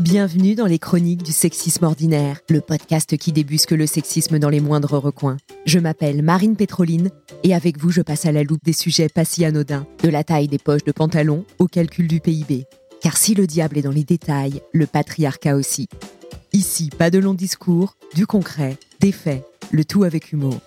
Bienvenue dans les chroniques du sexisme ordinaire, le podcast qui débusque le sexisme dans les moindres recoins. Je m'appelle Marine Pétroline et avec vous, je passe à la loupe des sujets pas si anodins, de la taille des poches de pantalon au calcul du PIB. Car si le diable est dans les détails, le patriarcat aussi. Ici, pas de longs discours, du concret, des faits, le tout avec humour.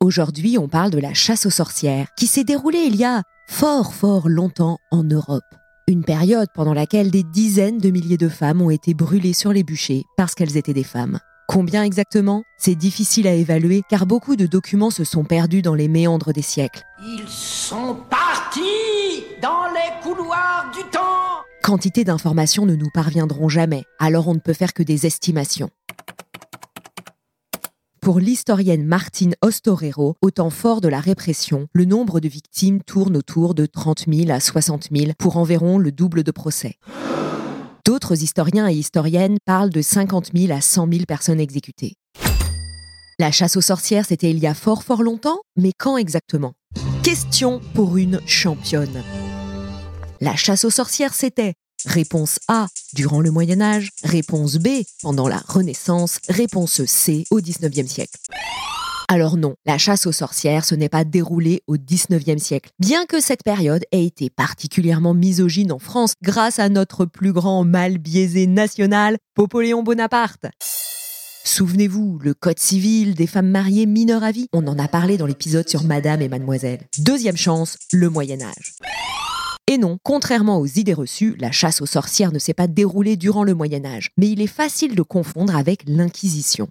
Aujourd'hui, on parle de la chasse aux sorcières qui s'est déroulée il y a fort fort longtemps en Europe. Une période pendant laquelle des dizaines de milliers de femmes ont été brûlées sur les bûchers parce qu'elles étaient des femmes. Combien exactement? C'est difficile à évaluer car beaucoup de documents se sont perdus dans les méandres des siècles. Ils sont partis dans les couloirs du temps Quantité d'informations ne nous parviendront jamais, alors on ne peut faire que des estimations. Pour l'historienne Martine Ostorero, au temps fort de la répression, le nombre de victimes tourne autour de 30 000 à 60 000 pour environ le double de procès. D'autres historiens et historiennes parlent de 50 000 à 100 000 personnes exécutées. La chasse aux sorcières, c'était il y a fort fort longtemps, mais quand exactement? Question pour une championne. La chasse aux sorcières, c'était Réponse A, durant le Moyen Âge. Réponse B, pendant la Renaissance. Réponse C, au XIXe siècle. Alors non, la chasse aux sorcières, ce n'est pas déroulé au XIXe siècle, bien que cette période ait été particulièrement misogyne en France grâce à notre plus grand mal biaisé national, Napoléon Bonaparte. Souvenez-vous, le code civil des femmes mariées mineures à vie, on en a parlé dans l'épisode sur Madame et Mademoiselle. Deuxième chance, le Moyen Âge. Et non, contrairement aux idées reçues, la chasse aux sorcières ne s'est pas déroulée durant le Moyen Âge, mais il est facile de confondre avec l'Inquisition.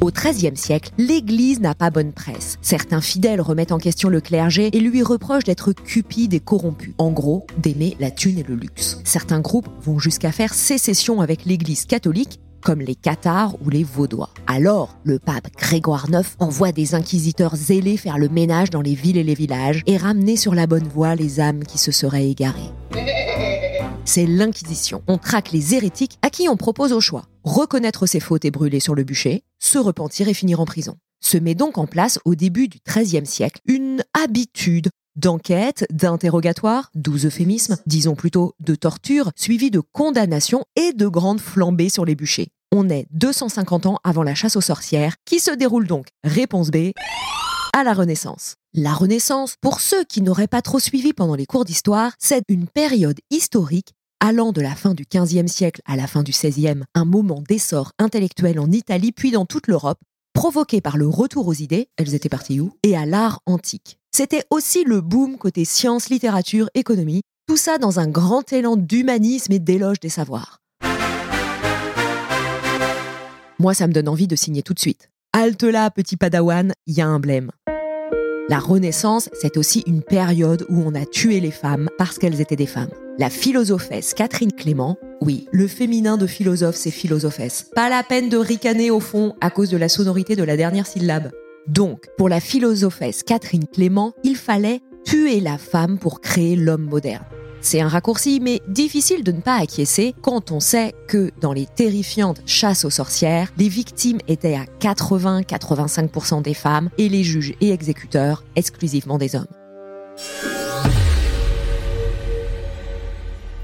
Au XIIIe siècle, l'Église n'a pas bonne presse. Certains fidèles remettent en question le clergé et lui reprochent d'être cupide et corrompu. En gros, d'aimer la thune et le luxe. Certains groupes vont jusqu'à faire sécession avec l'Église catholique comme les Cathares ou les Vaudois. Alors, le pape Grégoire IX envoie des inquisiteurs zélés faire le ménage dans les villes et les villages et ramener sur la bonne voie les âmes qui se seraient égarées. C'est l'Inquisition. On traque les hérétiques à qui on propose au choix reconnaître ses fautes et brûler sur le bûcher, se repentir et finir en prison. Se met donc en place au début du XIIIe siècle une habitude d'enquête, d'interrogatoire, doux euphémisme, disons plutôt de torture, suivi de condamnation et de grandes flambées sur les bûchers. On est 250 ans avant la chasse aux sorcières, qui se déroule donc, réponse B, à la Renaissance. La Renaissance, pour ceux qui n'auraient pas trop suivi pendant les cours d'histoire, c'est une période historique allant de la fin du XVe siècle à la fin du XVIe, un moment d'essor intellectuel en Italie puis dans toute l'Europe, provoqué par le retour aux idées, elles étaient parties où, et à l'art antique. C'était aussi le boom côté sciences, littérature, économie, tout ça dans un grand élan d'humanisme et d'éloge des savoirs. Moi, ça me donne envie de signer tout de suite. Halte là, petit padawan, il y a un blême. La Renaissance, c'est aussi une période où on a tué les femmes parce qu'elles étaient des femmes. La philosophesse Catherine Clément, oui, le féminin de philosophe, c'est philosophesse. Pas la peine de ricaner au fond à cause de la sonorité de la dernière syllabe. Donc, pour la philosophesse Catherine Clément, il fallait tuer la femme pour créer l'homme moderne. C'est un raccourci, mais difficile de ne pas acquiescer quand on sait que dans les terrifiantes chasses aux sorcières, les victimes étaient à 80-85% des femmes et les juges et exécuteurs exclusivement des hommes.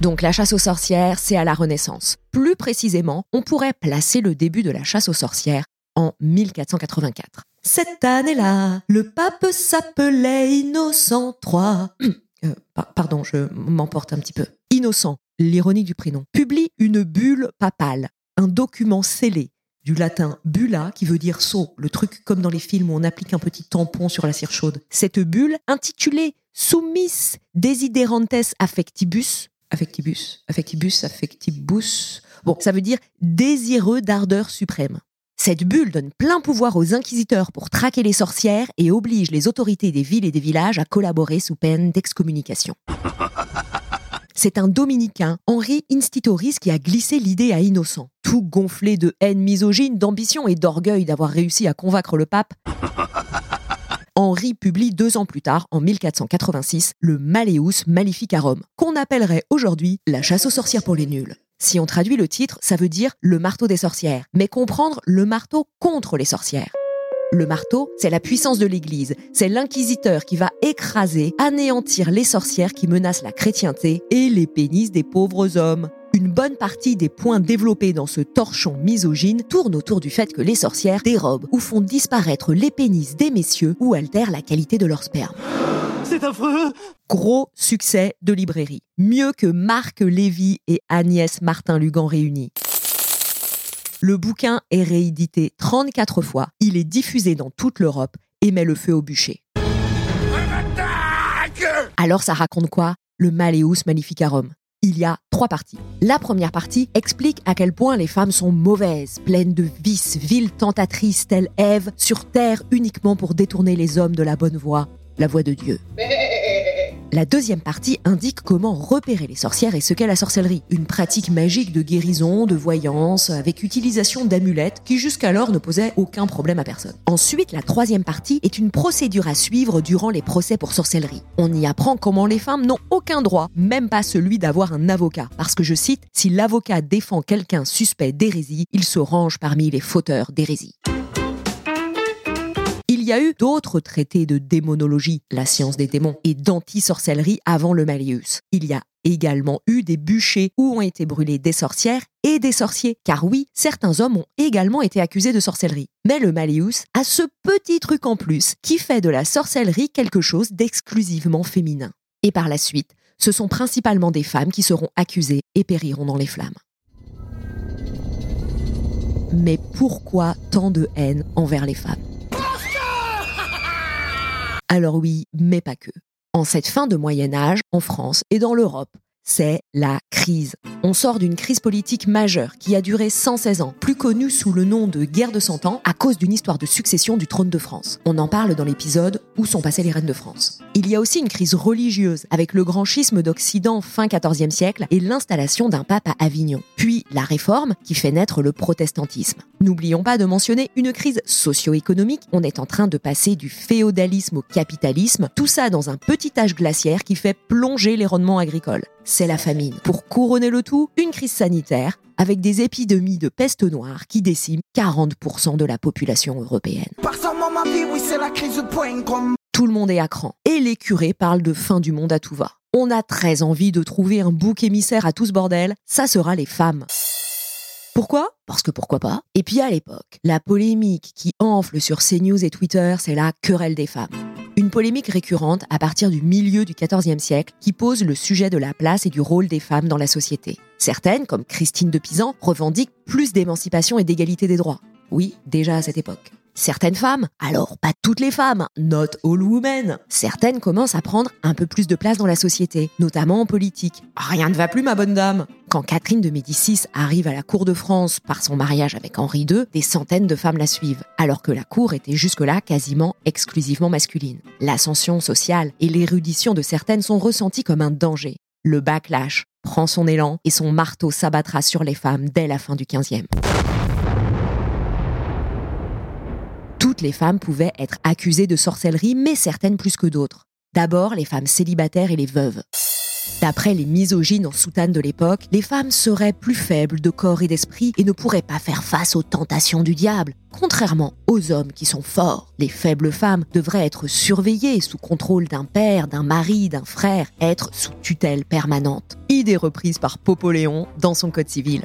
Donc la chasse aux sorcières, c'est à la Renaissance. Plus précisément, on pourrait placer le début de la chasse aux sorcières en 1484. Cette année-là, le pape s'appelait Innocent III. Euh, pardon, je m'emporte un petit peu. Innocent, l'ironie du prénom, publie une bulle papale, un document scellé du latin bulla, qui veut dire seau, le truc comme dans les films où on applique un petit tampon sur la cire chaude. Cette bulle, intitulée Summis Desiderantes Affectibus, affectibus, affectibus, affectibus, bon, ça veut dire désireux d'ardeur suprême. Cette bulle donne plein pouvoir aux inquisiteurs pour traquer les sorcières et oblige les autorités des villes et des villages à collaborer sous peine d'excommunication. C'est un dominicain, Henri Institoris, qui a glissé l'idée à Innocent. Tout gonflé de haine misogyne, d'ambition et d'orgueil d'avoir réussi à convaincre le pape. Henri publie deux ans plus tard, en 1486, le Malleus Maleficarum, qu'on appellerait aujourd'hui la chasse aux sorcières pour les nuls. Si on traduit le titre, ça veut dire le marteau des sorcières, mais comprendre le marteau contre les sorcières. Le marteau, c'est la puissance de l'Église, c'est l'inquisiteur qui va écraser, anéantir les sorcières qui menacent la chrétienté et les pénis des pauvres hommes. Une bonne partie des points développés dans ce torchon misogyne tournent autour du fait que les sorcières dérobent ou font disparaître les pénis des messieurs ou altèrent la qualité de leur sperme. C'est affreux Gros succès de librairie. Mieux que Marc Lévy et Agnès Martin-Lugan réunis. Le bouquin est réédité 34 fois, il est diffusé dans toute l'Europe et met le feu au bûcher. Alors ça raconte quoi? Le Malleus Maleficarum. Il y a trois parties. La première partie explique à quel point les femmes sont mauvaises, pleines de vices, viles tentatrices telles Ève, sur terre uniquement pour détourner les hommes de la bonne voie, la voie de Dieu. La deuxième partie indique comment repérer les sorcières et ce qu'est la sorcellerie. Une pratique magique de guérison, de voyance, avec utilisation d'amulettes qui jusqu'alors ne posait aucun problème à personne. Ensuite, la troisième partie est une procédure à suivre durant les procès pour sorcellerie. On y apprend comment les femmes n'ont aucun droit, même pas celui d'avoir un avocat. Parce que je cite, si l'avocat défend quelqu'un suspect d'hérésie, il se range parmi les fauteurs d'hérésie. Il y a eu d'autres traités de démonologie, la science des démons, et d'anti-sorcellerie avant le Malleus. Il y a également eu des bûchers où ont été brûlées des sorcières et des sorciers, car oui, certains hommes ont également été accusés de sorcellerie. Mais le Malleus a ce petit truc en plus qui fait de la sorcellerie quelque chose d'exclusivement féminin. Et par la suite, ce sont principalement des femmes qui seront accusées et périront dans les flammes. Mais pourquoi tant de haine envers les femmes? Alors oui, mais pas que. En cette fin de Moyen Âge, en France et dans l'Europe, c'est la crise. On sort d'une crise politique majeure qui a duré 116 ans, plus connue sous le nom de guerre de Cent Ans à cause d'une histoire de succession du trône de France. On en parle dans l'épisode Où sont passées les reines de France? Il y a aussi une crise religieuse avec le grand schisme d'Occident fin XIVe siècle et l'installation d'un pape à Avignon. Puis la réforme qui fait naître le protestantisme. N'oublions pas de mentionner une crise socio-économique. On est en train de passer du féodalisme au capitalisme, tout ça dans un petit âge glaciaire qui fait plonger les rendements agricoles c'est la famine. Pour couronner le tout, une crise sanitaire avec des épidémies de peste noire qui déciment 40% de la population européenne. Tout le monde est à cran et les curés parlent de fin du monde à tout va. On a très envie de trouver un bouc émissaire à tout ce bordel, ça sera les femmes. Pourquoi? Parce que pourquoi pas? Et puis à l'époque, la polémique qui enfle sur CNews et Twitter, c'est la querelle des femmes. Une polémique récurrente à partir du milieu du XIVe siècle qui pose le sujet de la place et du rôle des femmes dans la société. Certaines, comme Christine de Pisan, revendiquent plus d'émancipation et d'égalité des droits. Oui, déjà à cette époque. Certaines femmes, alors pas toutes les femmes, not all women, certaines commencent à prendre un peu plus de place dans la société, notamment en politique. Rien ne va plus ma bonne dame. Quand Catherine de Médicis arrive à la cour de France par son mariage avec Henri II, des centaines de femmes la suivent, alors que la cour était jusque-là quasiment exclusivement masculine. L'ascension sociale et l'érudition de certaines sont ressenties comme un danger. Le backlash prend son élan et son marteau s'abattra sur les femmes dès la fin du XVe. Les femmes pouvaient être accusées de sorcellerie, mais certaines plus que d'autres. D'abord, les femmes célibataires et les veuves. D'après les misogynes en soutane de l'époque, les femmes seraient plus faibles de corps et d'esprit et ne pourraient pas faire face aux tentations du diable. Contrairement aux hommes qui sont forts, les faibles femmes devraient être surveillées sous contrôle d'un père, d'un mari, d'un frère, être sous tutelle permanente. Idée reprise par Popoléon dans son Code civil.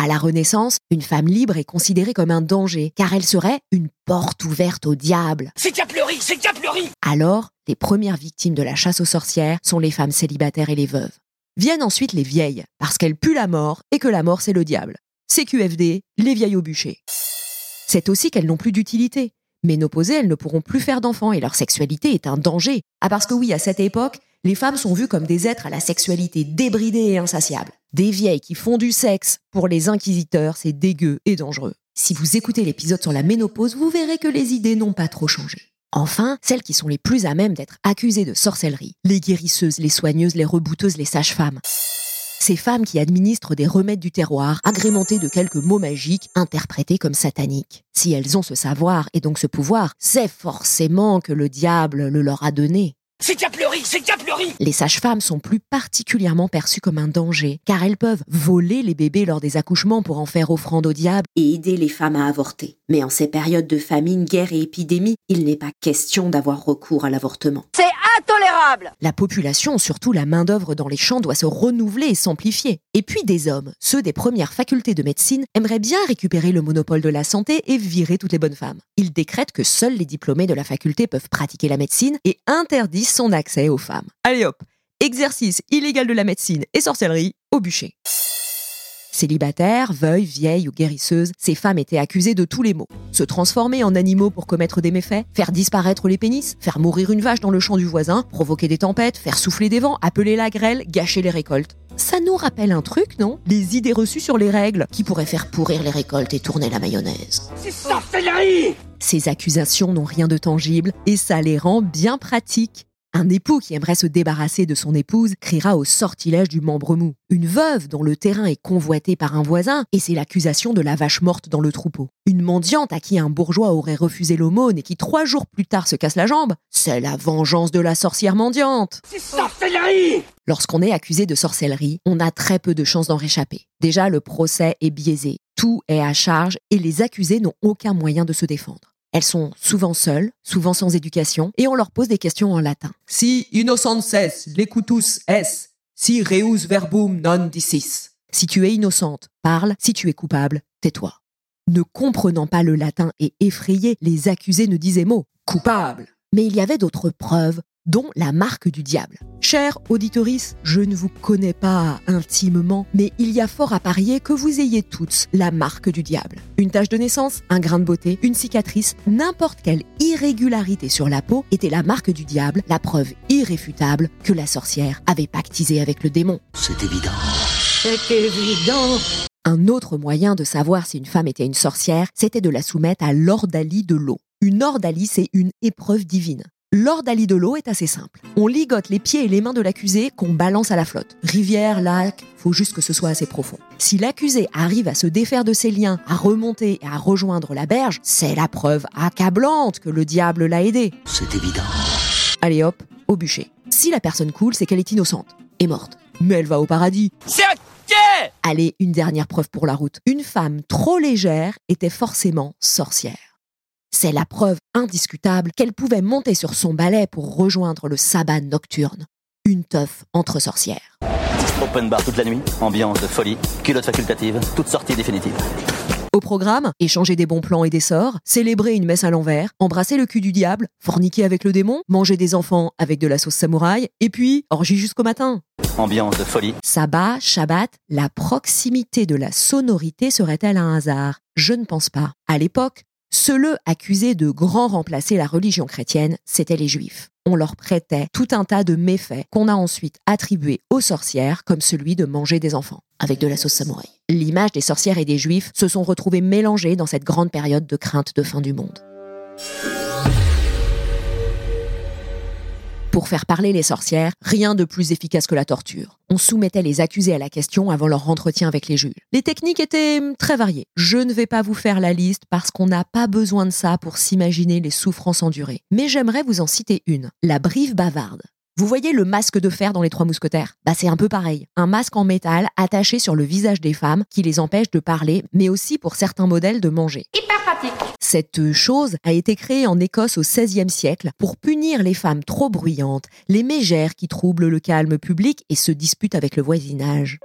À la Renaissance, une femme libre est considérée comme un danger, car elle serait une porte ouverte au diable. C'est Caplerie C'est Caplerie Alors, les premières victimes de la chasse aux sorcières sont les femmes célibataires et les veuves. Viennent ensuite les vieilles, parce qu'elles puent la mort et que la mort c'est le diable. CQFD, les vieilles au bûcher. C'est aussi qu'elles n'ont plus d'utilité. Ménopausées, elles ne pourront plus faire d'enfants et leur sexualité est un danger. Ah parce que oui, à cette époque, les femmes sont vues comme des êtres à la sexualité débridée et insatiable. Des vieilles qui font du sexe, pour les inquisiteurs, c'est dégueu et dangereux. Si vous écoutez l'épisode sur la ménopause, vous verrez que les idées n'ont pas trop changé. Enfin, celles qui sont les plus à même d'être accusées de sorcellerie, les guérisseuses, les soigneuses, les rebouteuses, les sages-femmes. Ces femmes qui administrent des remèdes du terroir, agrémentés de quelques mots magiques, interprétés comme sataniques. Si elles ont ce savoir et donc ce pouvoir, c'est forcément que le diable le leur a donné. C'est Capleuri C'est Capleuri Les sages-femmes sont plus particulièrement perçues comme un danger, car elles peuvent voler les bébés lors des accouchements pour en faire offrande au diable et aider les femmes à avorter. Mais en ces périodes de famine, guerre et épidémie, il n'est pas question d'avoir recours à l'avortement. C'est intolérable La population, surtout la main-d'œuvre dans les champs, doit se renouveler et s'amplifier. Et puis des hommes, ceux des premières facultés de médecine, aimeraient bien récupérer le monopole de la santé et virer toutes les bonnes femmes. Ils décrètent que seuls les diplômés de la faculté peuvent pratiquer la médecine et interdisent son accès aux femmes. Allez hop, exercice illégal de la médecine et sorcellerie au bûcher. Célibataires, veuilles, vieilles ou guérisseuses, ces femmes étaient accusées de tous les maux. Se transformer en animaux pour commettre des méfaits, faire disparaître les pénis, faire mourir une vache dans le champ du voisin, provoquer des tempêtes, faire souffler des vents, appeler la grêle, gâcher les récoltes. Ça nous rappelle un truc, non? Les idées reçues sur les règles, qui pourraient faire pourrir les récoltes et tourner la mayonnaise. C'est sorcellerie Ces accusations n'ont rien de tangible et ça les rend bien pratiques. Un époux qui aimerait se débarrasser de son épouse criera au sortilège du membre mou. Une veuve dont le terrain est convoité par un voisin, et c'est l'accusation de la vache morte dans le troupeau. Une mendiante à qui un bourgeois aurait refusé l'aumône et qui trois jours plus tard se casse la jambe, c'est la vengeance de la sorcière mendiante. C'est sorcellerie Lorsqu'on est accusé de sorcellerie, on a très peu de chances d'en réchapper. Déjà, le procès est biaisé. Tout est à charge et les accusés n'ont aucun moyen de se défendre. Elles sont souvent seules, souvent sans éducation, et on leur pose des questions en latin. Si innocentes lecutus es, si reus verbum non dicis. Si tu es innocente, parle, si tu es coupable, tais-toi. Ne comprenant pas le latin et effrayés, les accusés ne disaient mot. Coupable. Mais il y avait d'autres preuves, dont la marque du diable. Cher auditorice, je ne vous connais pas intimement, mais il y a fort à parier que vous ayez toutes la marque du diable. Une tache de naissance, un grain de beauté, une cicatrice, n'importe quelle irrégularité sur la peau était la marque du diable, la preuve irréfutable que la sorcière avait pactisé avec le démon. C'est évident. C'est évident Un autre moyen de savoir si une femme était une sorcière, c'était de la soumettre à l'ordalie de l'eau. Une ordalie, c'est une épreuve divine. L'ordalie de l'eau est assez simple. On ligote les pieds et les mains de l'accusé qu'on balance à la flotte. Rivière, lac, faut juste que ce soit assez profond. Si l'accusé arrive à se défaire de ses liens, à remonter et à rejoindre la berge, c'est la preuve accablante que le diable l'a aidé. C'est évident. Allez hop, au bûcher. Si la personne coule, c'est qu'elle est innocente et morte. Mais elle va au paradis. C'est ok Allez, une dernière preuve pour la route. Une femme trop légère était forcément sorcière. C'est la preuve indiscutable qu'elle pouvait monter sur son balai pour rejoindre le sabbat nocturne. Une teuf entre sorcières. Open bar toute la nuit, ambiance de folie, culotte facultative, toute sortie définitive. Au programme, échanger des bons plans et des sorts, célébrer une messe à l'envers, embrasser le cul du diable, forniquer avec le démon, manger des enfants avec de la sauce samouraï, et puis orgie jusqu'au matin. Ambiance de folie, Sabbat, Shabbat, la proximité de la sonorité serait-elle un hasard? Je ne pense pas. À l'époque, ceux accusés de grand remplacer la religion chrétienne, c'étaient les juifs. On leur prêtait tout un tas de méfaits qu'on a ensuite attribués aux sorcières, comme celui de manger des enfants, avec de la sauce samouraï. L'image des sorcières et des juifs se sont retrouvées mélangées dans cette grande période de crainte de fin du monde. Pour faire parler les sorcières, rien de plus efficace que la torture. On soumettait les accusés à la question avant leur entretien avec les juges. Les techniques étaient hum, très variées. Je ne vais pas vous faire la liste parce qu'on n'a pas besoin de ça pour s'imaginer les souffrances endurées. Mais j'aimerais vous en citer une. La brive bavarde. Vous voyez le masque de fer dans les Trois Mousquetaires? Bah c'est un peu pareil. Un masque en métal attaché sur le visage des femmes qui les empêche de parler, mais aussi pour certains modèles de manger. Hyper pratique Cette chose a été créée en Écosse au XVIe siècle pour punir les femmes trop bruyantes, les mégères qui troublent le calme public et se disputent avec le voisinage.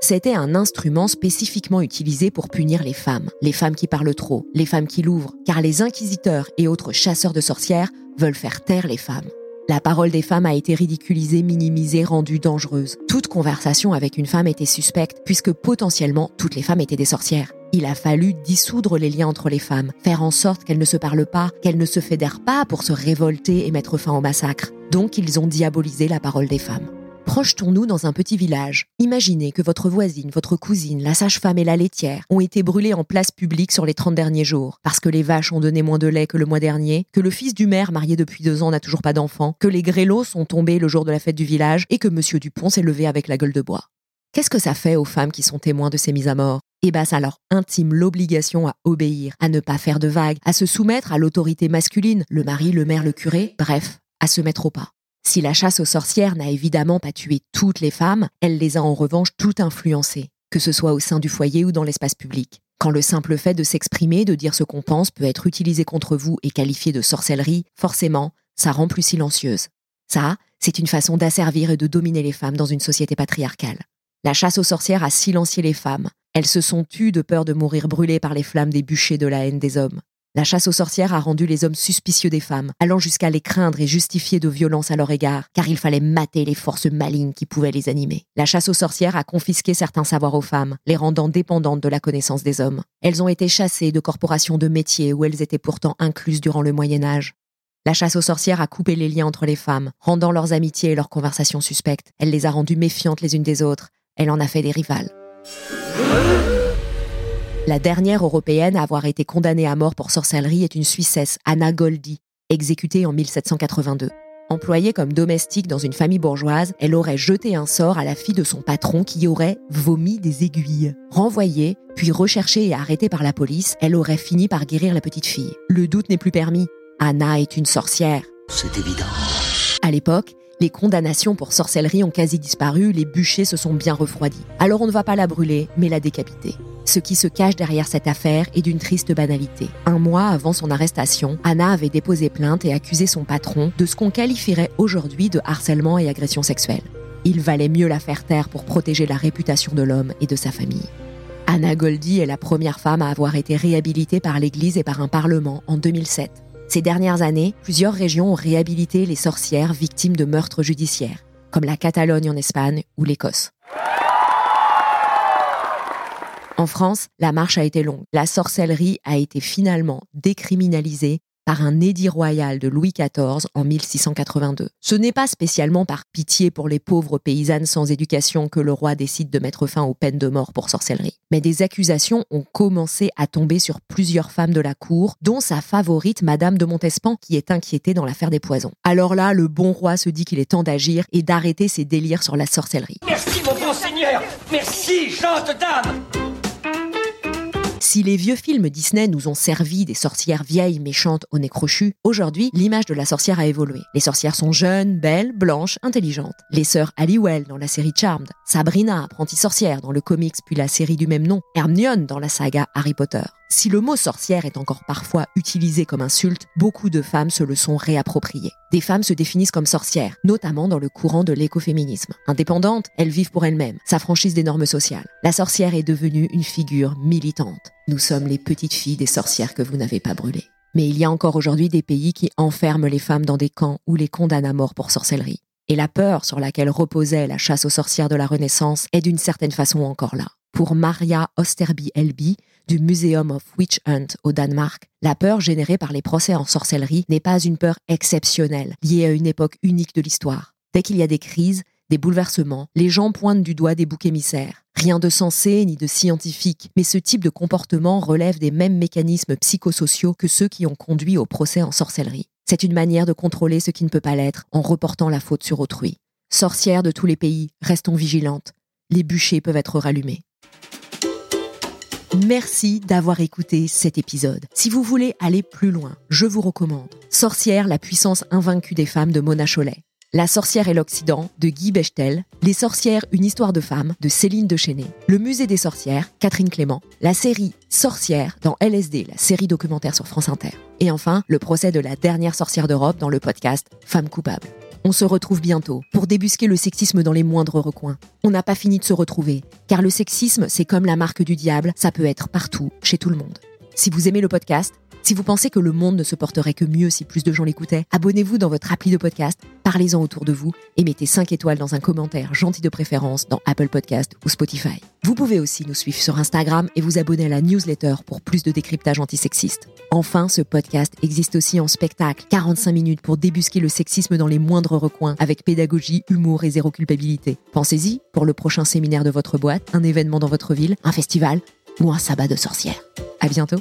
C'était un instrument spécifiquement utilisé pour punir les femmes, les femmes qui parlent trop, les femmes qui l'ouvrent, car les inquisiteurs et autres chasseurs de sorcières veulent faire taire les femmes. La parole des femmes a été ridiculisée, minimisée, rendue dangereuse. Toute conversation avec une femme était suspecte, puisque potentiellement toutes les femmes étaient des sorcières. Il a fallu dissoudre les liens entre les femmes, faire en sorte qu'elles ne se parlent pas, qu'elles ne se fédèrent pas pour se révolter et mettre fin au massacre. Donc ils ont diabolisé la parole des femmes. Projetons-nous dans un petit village. Imaginez que votre voisine, votre cousine, la sage-femme et la laitière ont été brûlées en place publique sur les 30 derniers jours, parce que les vaches ont donné moins de lait que le mois dernier, que le fils du maire, marié depuis deux ans, n'a toujours pas d'enfant, que les grélots sont tombés le jour de la fête du village et que monsieur Dupont s'est levé avec la gueule de bois. Qu'est-ce que ça fait aux femmes qui sont témoins de ces mises à mort? Eh bien, ça leur intime l'obligation à obéir, à ne pas faire de vagues, à se soumettre à l'autorité masculine, le mari, le maire, le curé, bref, à se mettre au pas. Si la chasse aux sorcières n'a évidemment pas tué toutes les femmes, elle les a en revanche toutes influencées, que ce soit au sein du foyer ou dans l'espace public. Quand le simple fait de s'exprimer, de dire ce qu'on pense, peut être utilisé contre vous et qualifié de sorcellerie, forcément, ça rend plus silencieuse. Ça, c'est une façon d'asservir et de dominer les femmes dans une société patriarcale. La chasse aux sorcières a silencié les femmes. Elles se sont tues de peur de mourir brûlées par les flammes des bûchers de la haine des hommes. La chasse aux sorcières a rendu les hommes suspicieux des femmes, allant jusqu'à les craindre et justifier de violences à leur égard, car il fallait mater les forces malignes qui pouvaient les animer. La chasse aux sorcières a confisqué certains savoirs aux femmes, les rendant dépendantes de la connaissance des hommes. Elles ont été chassées de corporations de métiers où elles étaient pourtant incluses durant le Moyen Âge. La chasse aux sorcières a coupé les liens entre les femmes, rendant leurs amitiés et leurs conversations suspectes. Elle les a rendues méfiantes les unes des autres. Elle en a fait des rivales. La dernière européenne à avoir été condamnée à mort pour sorcellerie est une Suissesse, Anna Goldi, exécutée en 1782. Employée comme domestique dans une famille bourgeoise, elle aurait jeté un sort à la fille de son patron qui aurait vomi des aiguilles. Renvoyée, puis recherchée et arrêtée par la police, elle aurait fini par guérir la petite fille. Le doute n'est plus permis. Anna est une sorcière. C'est évident. À l'époque, les condamnations pour sorcellerie ont quasi disparu, les bûchers se sont bien refroidis. Alors on ne va pas la brûler, mais la décapiter. Ce qui se cache derrière cette affaire est d'une triste banalité. Un mois avant son arrestation, Anna avait déposé plainte et accusé son patron de ce qu'on qualifierait aujourd'hui de harcèlement et agression sexuelle. Il valait mieux la faire taire pour protéger la réputation de l'homme et de sa famille. Anna Goldie est la première femme à avoir été réhabilitée par l'Église et par un Parlement en 2007. Ces dernières années, plusieurs régions ont réhabilité les sorcières victimes de meurtres judiciaires, comme la Catalogne en Espagne ou l'Écosse. En France, la marche a été longue. La sorcellerie a été finalement décriminalisée par un édit royal de Louis XIV en 1682. Ce n'est pas spécialement par pitié pour les pauvres paysannes sans éducation que le roi décide de mettre fin aux peines de mort pour sorcellerie. Mais des accusations ont commencé à tomber sur plusieurs femmes de la cour, dont sa favorite, Madame de Montespan, qui est inquiétée dans l'affaire des poisons. Alors là, le bon roi se dit qu'il est temps d'agir et d'arrêter ses délires sur la sorcellerie. Merci, mon bon seigneur Merci, chante dame si les vieux films Disney nous ont servi des sorcières vieilles, méchantes, au nez crochu, aujourd'hui, l'image de la sorcière a évolué. Les sorcières sont jeunes, belles, blanches, intelligentes. Les sœurs Halliwell dans la série Charmed, Sabrina, apprentie sorcière dans le comics puis la série du même nom, Hermione dans la saga Harry Potter. Si le mot sorcière est encore parfois utilisé comme insulte, beaucoup de femmes se le sont réappropriées. Des femmes se définissent comme sorcières, notamment dans le courant de l'écoféminisme. Indépendantes, elles vivent pour elles-mêmes, s'affranchissent des normes sociales. La sorcière est devenue une figure militante. Nous sommes les petites filles des sorcières que vous n'avez pas brûlées. Mais il y a encore aujourd'hui des pays qui enferment les femmes dans des camps ou les condamnent à mort pour sorcellerie. Et la peur sur laquelle reposait la chasse aux sorcières de la Renaissance est d'une certaine façon encore là. Pour Maria Osterby Elby, du Museum of Witch Hunt au Danemark, la peur générée par les procès en sorcellerie n'est pas une peur exceptionnelle, liée à une époque unique de l'histoire. Dès qu'il y a des crises, des bouleversements, les gens pointent du doigt des boucs émissaires. Rien de sensé ni de scientifique, mais ce type de comportement relève des mêmes mécanismes psychosociaux que ceux qui ont conduit au procès en sorcellerie. C'est une manière de contrôler ce qui ne peut pas l'être en reportant la faute sur autrui. Sorcières de tous les pays, restons vigilantes. Les bûchers peuvent être rallumés. Merci d'avoir écouté cet épisode. Si vous voulez aller plus loin, je vous recommande Sorcière, la puissance invaincue des femmes de Mona Cholet. La sorcière et l'Occident de Guy Bechtel, Les sorcières, une histoire de femmes de Céline Dechaîné, Le musée des sorcières, Catherine Clément, la série Sorcière dans LSD, la série documentaire sur France Inter. Et enfin, le procès de la dernière sorcière d'Europe dans le podcast Femmes coupables. On se retrouve bientôt pour débusquer le sexisme dans les moindres recoins. On n'a pas fini de se retrouver, car le sexisme, c'est comme la marque du diable, ça peut être partout, chez tout le monde. Si vous aimez le podcast, Si vous pensez que le monde ne se porterait que mieux si plus de gens l'écoutaient, abonnez-vous dans votre appli de podcast, parlez-en autour de vous et mettez 5 étoiles dans un commentaire gentil de préférence dans Apple Podcast ou Spotify. Vous pouvez aussi nous suivre sur Instagram et vous abonner à la newsletter pour plus de décryptage antisexiste. Enfin, ce podcast existe aussi en spectacle, 45 minutes pour débusquer le sexisme dans les moindres recoins avec pédagogie, humour et zéro culpabilité. Pensez-y pour le prochain séminaire de votre boîte, un événement dans votre ville, un festival ou un sabbat de sorcières. À bientôt!